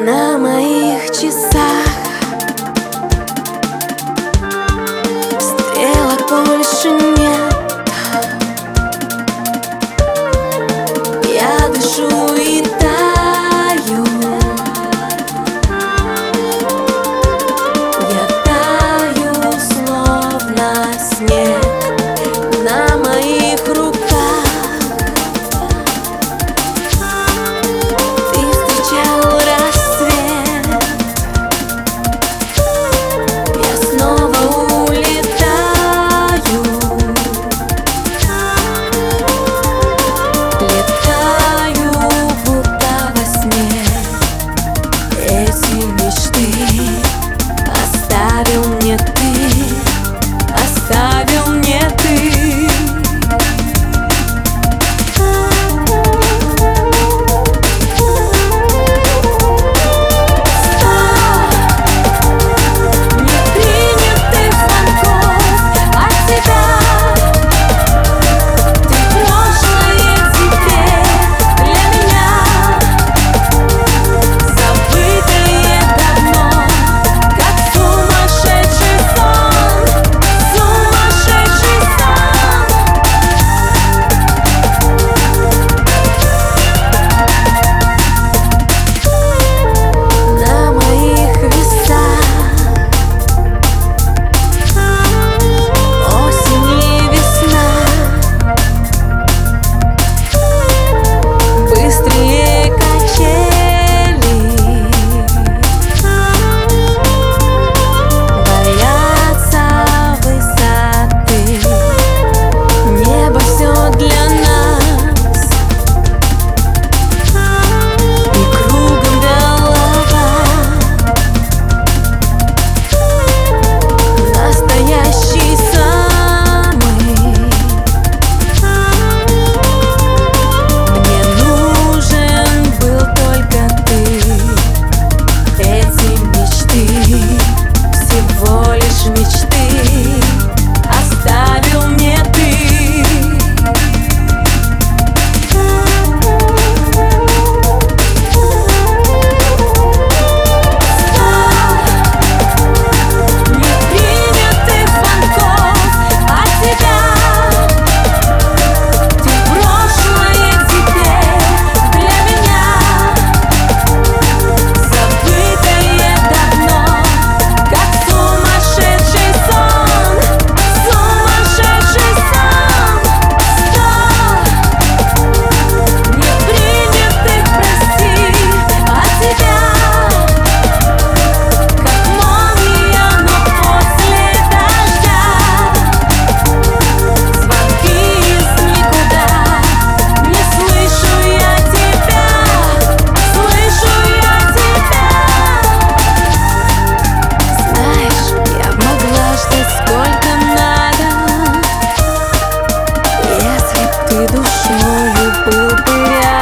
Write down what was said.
На моих часах эти мечты Оставил мне твой мною был бы рядом